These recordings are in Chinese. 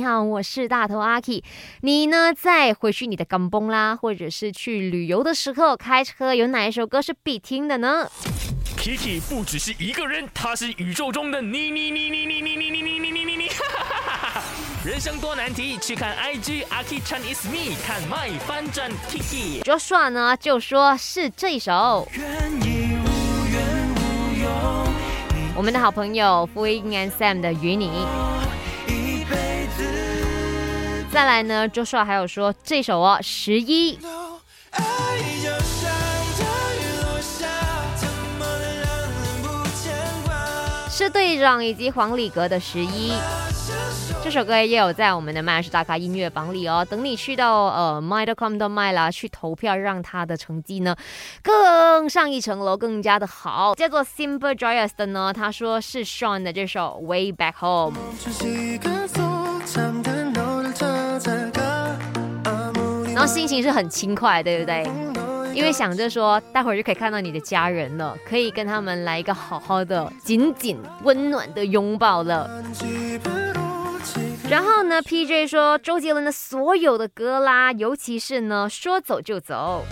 你好，我是大头阿 K。你呢，在回去你的港崩啦，或者是去旅游的时候开车，有哪一首歌是必听的呢？Kiki 不只是一个人，他是宇宙中的你你你你你你你你你你你你你。人生多难题，去看 IG 阿 k Chinese Me，看 My 翻转 Kiki。Joshua 呢，就说是这一首。我们的好朋友 f u i n and Sam 的与你，再来呢周帅还有说这首哦，十一，是队长以及黄礼格的十一。这首歌也有在我们的麦氏大咖音乐榜里哦。等你去到呃 my.com 的 my 啦，去投票，让他的成绩呢更上一层楼，更加的好。叫做 Simple Joyous 的呢，他说是 Sean 的这首 Way Back Home。然后心情是很轻快，对不对？因为想着说，待会儿就可以看到你的家人了，可以跟他们来一个好好的、紧紧温暖的拥抱了。然后呢，PJ 说周杰伦的所有的歌啦，尤其是呢说走就走。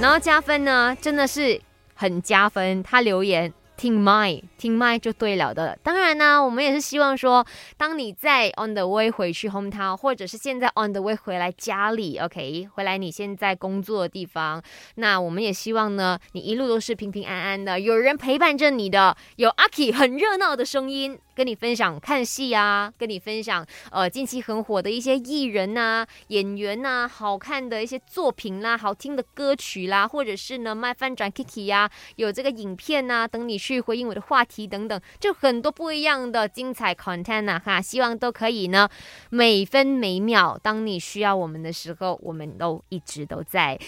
然后加分呢，真的是很加分。他留言。听麦，听麦就对了的。当然呢，我们也是希望说，当你在 on the way 回去 home town，或者是现在 on the way 回来家里，OK，回来你现在工作的地方，那我们也希望呢，你一路都是平平安安的，有人陪伴着你的，有阿 K 很热闹的声音。跟你分享看戏啊，跟你分享呃近期很火的一些艺人呐、演员呐，好看的一些作品啦，好听的歌曲啦，或者是呢卖翻转 Kiki 呀，有这个影片呐，等你去回应我的话题等等，就很多不一样的精彩 content 啊哈，希望都可以呢每分每秒，当你需要我们的时候，我们都一直都在。